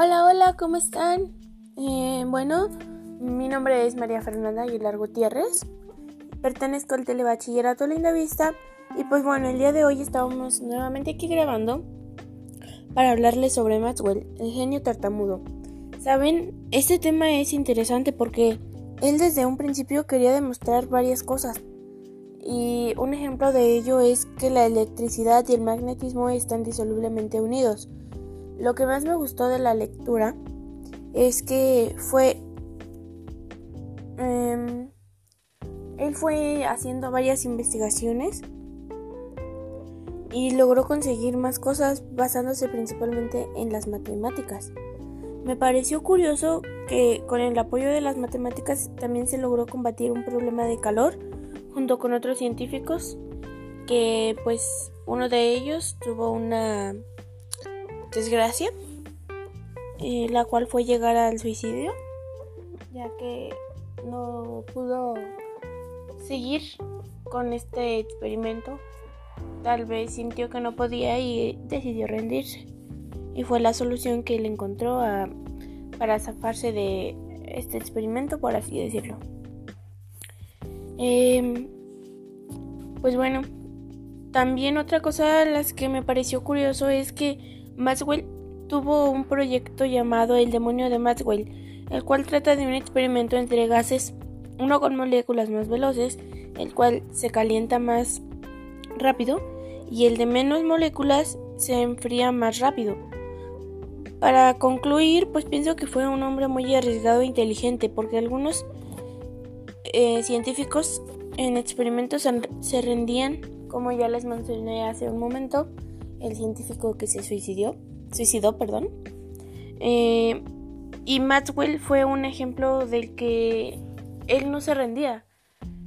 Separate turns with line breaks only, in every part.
Hola, hola, ¿cómo están? Eh, bueno, mi nombre es María Fernanda Aguilar Gutiérrez. Pertenezco al Telebachillerato Linda Vista. Y pues bueno, el día de hoy estábamos nuevamente aquí grabando para hablarles sobre Maxwell, el genio tartamudo. Saben, este tema es interesante porque él desde un principio quería demostrar varias cosas. Y un ejemplo de ello es que la electricidad y el magnetismo están disolublemente unidos. Lo que más me gustó de la lectura es que fue... Em, él fue haciendo varias investigaciones y logró conseguir más cosas basándose principalmente en las matemáticas. Me pareció curioso que con el apoyo de las matemáticas también se logró combatir un problema de calor junto con otros científicos que pues uno de ellos tuvo una desgracia, eh, la cual fue llegar al suicidio, ya que no pudo seguir con este experimento. Tal vez sintió que no podía y decidió rendirse. Y fue la solución que él encontró para zafarse de este experimento, por así decirlo. Em, pues bueno, también otra cosa a las que me pareció curioso es que Maxwell tuvo un proyecto llamado El demonio de Maxwell, el cual trata de un experimento entre gases, uno con moléculas más veloces, el cual se calienta más rápido, y el de menos moléculas se enfría más rápido. Para concluir, pues pienso que fue un hombre muy arriesgado e inteligente, porque algunos eh, científicos en experimentos se rendían, como ya les mencioné hace un momento, el científico que se suicidió, suicidó, perdón. Eh, y Maxwell fue un ejemplo del que él no se rendía,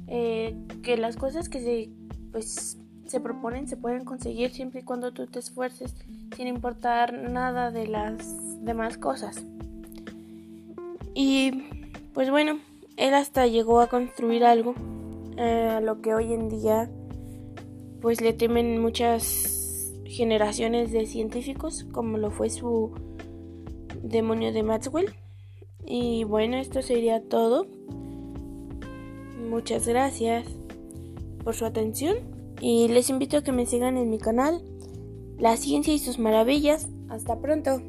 eh, que las cosas que se, pues, se proponen se pueden conseguir siempre y cuando tú te esfuerces, sin importar nada de las demás cosas. Y pues bueno, él hasta llegó a construir algo eh, a lo que hoy en día pues le temen muchas generaciones de científicos, como lo fue su demonio de Maxwell. Y bueno, esto sería todo. Muchas gracias por su atención y les invito a que me sigan en mi canal La Ciencia y sus Maravillas. Hasta pronto.